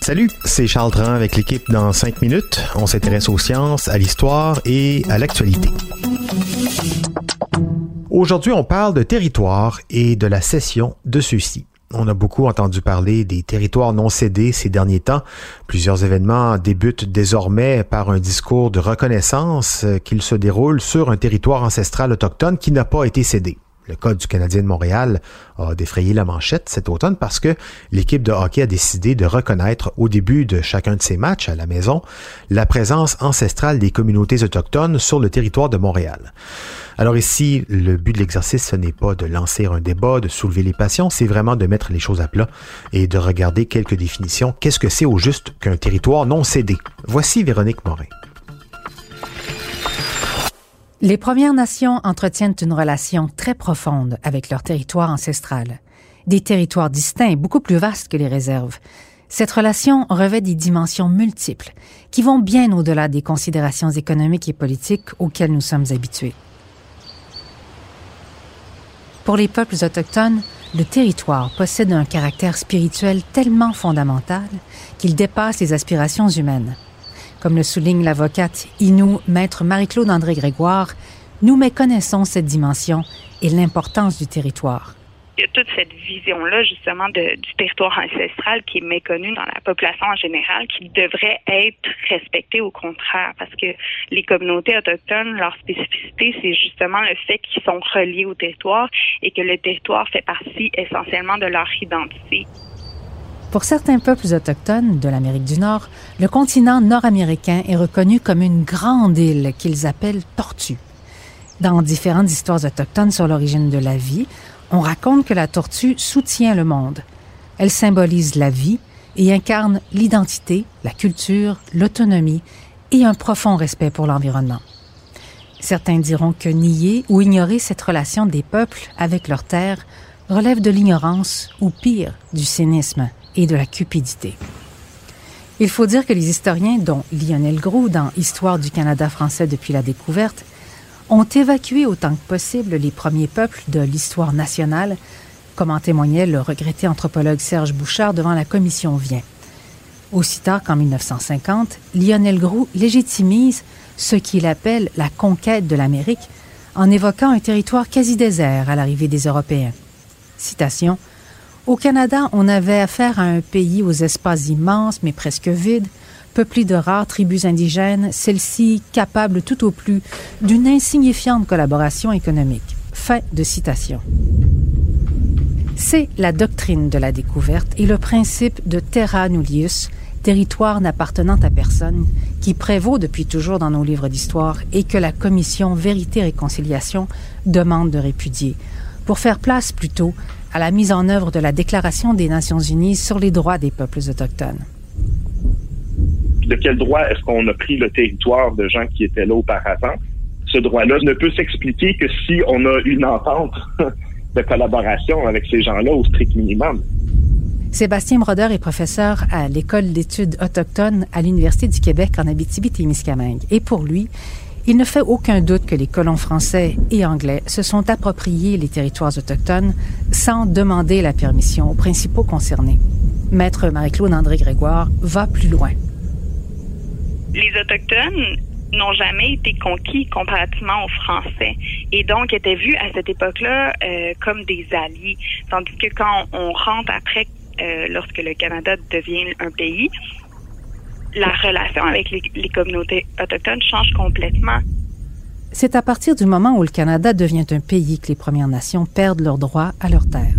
Salut, c'est Charles Dran avec l'équipe dans 5 minutes. On s'intéresse aux sciences, à l'histoire et à l'actualité. Aujourd'hui, on parle de territoire et de la cession de ceux-ci. On a beaucoup entendu parler des territoires non cédés ces derniers temps. Plusieurs événements débutent désormais par un discours de reconnaissance qu'il se déroule sur un territoire ancestral autochtone qui n'a pas été cédé. Le Code du Canadien de Montréal a défrayé la manchette cet automne parce que l'équipe de hockey a décidé de reconnaître au début de chacun de ses matchs à la maison la présence ancestrale des communautés autochtones sur le territoire de Montréal. Alors ici, le but de l'exercice, ce n'est pas de lancer un débat, de soulever les passions, c'est vraiment de mettre les choses à plat et de regarder quelques définitions. Qu'est-ce que c'est au juste qu'un territoire non cédé? Voici Véronique Morin. Les Premières Nations entretiennent une relation très profonde avec leur territoire ancestral. Des territoires distincts, beaucoup plus vastes que les réserves. Cette relation revêt des dimensions multiples qui vont bien au-delà des considérations économiques et politiques auxquelles nous sommes habitués. Pour les peuples autochtones, le territoire possède un caractère spirituel tellement fondamental qu'il dépasse les aspirations humaines. Comme le souligne l'avocate Inou, maître Marie-Claude André Grégoire, nous méconnaissons cette dimension et l'importance du territoire. Il y a toute cette vision-là, justement, du territoire ancestral qui est méconnue dans la population en général, qui devrait être respectée au contraire, parce que les communautés autochtones, leur spécificité, c'est justement le fait qu'ils sont reliés au territoire et que le territoire fait partie essentiellement de leur identité. Pour certains peuples autochtones de l'Amérique du Nord, le continent nord-américain est reconnu comme une grande île qu'ils appellent Tortue. Dans différentes histoires autochtones sur l'origine de la vie, on raconte que la tortue soutient le monde. Elle symbolise la vie et incarne l'identité, la culture, l'autonomie et un profond respect pour l'environnement. Certains diront que nier ou ignorer cette relation des peuples avec leur terre relève de l'ignorance ou pire, du cynisme et de la cupidité. Il faut dire que les historiens, dont Lionel Groux dans Histoire du Canada français depuis la découverte, ont évacué autant que possible les premiers peuples de l'histoire nationale, comme en témoignait le regretté anthropologue Serge Bouchard devant la commission Vient. Aussi tard qu'en 1950, Lionel Groux légitimise ce qu'il appelle la conquête de l'Amérique en évoquant un territoire quasi désert à l'arrivée des Européens. Citation au Canada, on avait affaire à un pays aux espaces immenses mais presque vides, peuplé de rares tribus indigènes, celles-ci capables tout au plus d'une insignifiante collaboration économique. Fin de citation. C'est la doctrine de la découverte et le principe de terra nullius, territoire n'appartenant à personne, qui prévaut depuis toujours dans nos livres d'histoire et que la commission Vérité-Réconciliation demande de répudier, pour faire place plutôt à la mise en œuvre de la Déclaration des Nations Unies sur les droits des peuples autochtones. De quel droit est-ce qu'on a pris le territoire de gens qui étaient là auparavant? Ce droit-là ne peut s'expliquer que si on a une entente de collaboration avec ces gens-là au strict minimum. Sébastien Broder est professeur à l'École d'études autochtones à l'Université du Québec en Abitibi-Témiscamingue. Et pour lui, il ne fait aucun doute que les colons français et anglais se sont appropriés les territoires autochtones sans demander la permission aux principaux concernés. Maître Marie-Claude André Grégoire va plus loin. Les Autochtones n'ont jamais été conquis comparativement aux Français et donc étaient vus à cette époque-là euh, comme des alliés. Tandis que quand on rentre après, euh, lorsque le Canada devient un pays, la relation avec les, communautés autochtones change complètement. C'est à partir du moment où le Canada devient un pays que les Premières Nations perdent leurs droits à leur terre.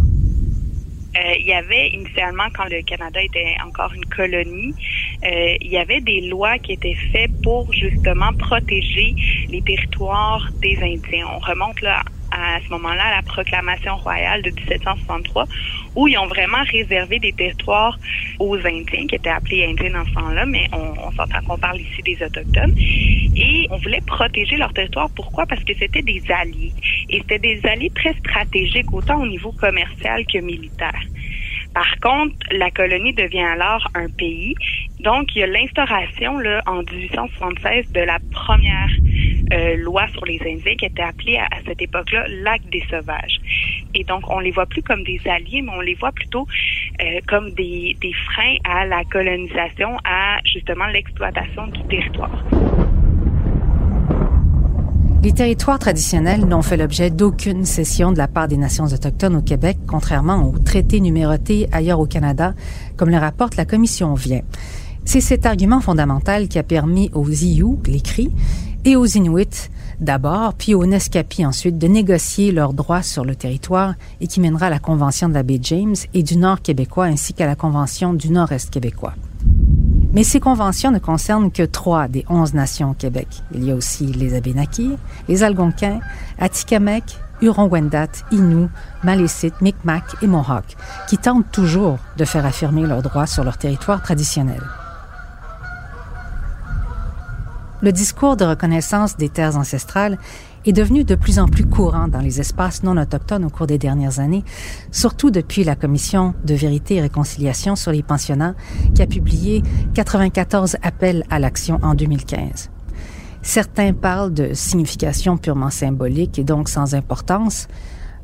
Euh, il y avait initialement, quand le Canada était encore une colonie, euh, il y avait des lois qui étaient faites pour justement protéger les territoires des Indiens. On remonte là à ce moment-là la proclamation royale de 1763, où ils ont vraiment réservé des territoires aux Indiens, qui étaient appelés Indiens dans ce temps-là, mais on, on s'entend qu'on parle ici des Autochtones. Et on voulait protéger leur territoire. Pourquoi? Parce que c'était des alliés. Et c'était des alliés très stratégiques, autant au niveau commercial que militaire. Par contre, la colonie devient alors un pays. Donc, il y a l'instauration là, en 1876 de la première euh, loi sur les Indiens qui était appelée à, cette époque-là l'acte des sauvages. Et donc, on les voit plus comme des alliés, mais on les voit plutôt euh, comme des, des freins à la colonisation, à justement l'exploitation du territoire. Les territoires traditionnels n'ont fait l'objet d'aucune cession de la part des nations autochtones au Québec, contrairement aux traités numérotés ailleurs au Canada, comme le rapporte la Commission Vient. C'est cet argument fondamental qui a permis aux Iou, les Cris, et aux Inuits d'abord, puis aux Nescapi ensuite, de négocier leurs droits sur le territoire et qui mènera à la Convention de la baie James et du Nord québécois ainsi qu'à la Convention du Nord-Est québécois. Mais ces conventions ne concernent que trois des onze nations au Québec. Il y a aussi les Abénakis, les Algonquins, Atikamekw, Huron-Wendat, Innu, Malécite, Micmac et Mohawk, qui tentent toujours de faire affirmer leurs droits sur leur territoire traditionnel. Le discours de reconnaissance des terres ancestrales est devenu de plus en plus courant dans les espaces non autochtones au cours des dernières années, surtout depuis la Commission de vérité et réconciliation sur les pensionnats qui a publié 94 appels à l'action en 2015. Certains parlent de signification purement symbolique et donc sans importance,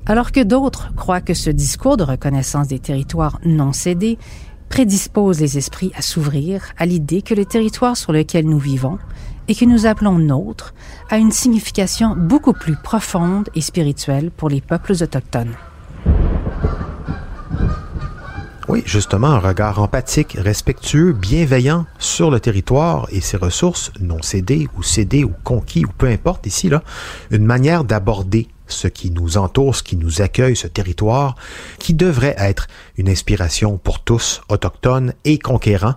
alors que d'autres croient que ce discours de reconnaissance des territoires non cédés prédispose les esprits à s'ouvrir à l'idée que le territoire sur lequel nous vivons et que nous appelons nôtre a une signification beaucoup plus profonde et spirituelle pour les peuples autochtones. Oui, justement, un regard empathique, respectueux, bienveillant sur le territoire et ses ressources non cédées ou cédées ou conquis ou peu importe ici, là, une manière d'aborder ce qui nous entoure, ce qui nous accueille, ce territoire, qui devrait être une inspiration pour tous, autochtones et conquérants.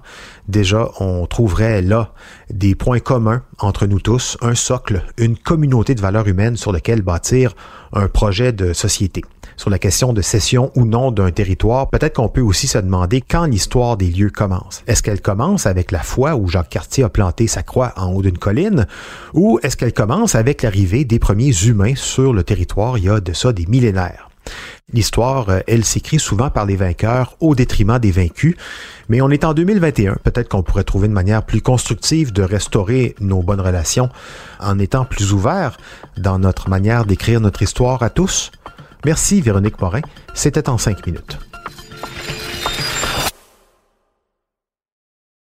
Déjà, on trouverait là des points communs entre nous tous, un socle, une communauté de valeurs humaines sur lequel bâtir un projet de société. Sur la question de cession ou non d'un territoire, peut-être qu'on peut aussi se demander quand l'histoire des lieux commence. Est-ce qu'elle commence avec la fois où Jacques Cartier a planté sa croix en haut d'une colline, ou est-ce qu'elle commence avec l'arrivée des premiers humains sur le territoire? Il y a de ça des millénaires? L'histoire, elle s'écrit souvent par les vainqueurs au détriment des vaincus, mais on est en 2021. Peut-être qu'on pourrait trouver une manière plus constructive de restaurer nos bonnes relations en étant plus ouvert dans notre manière d'écrire notre histoire à tous. Merci Véronique Morin. C'était en cinq minutes.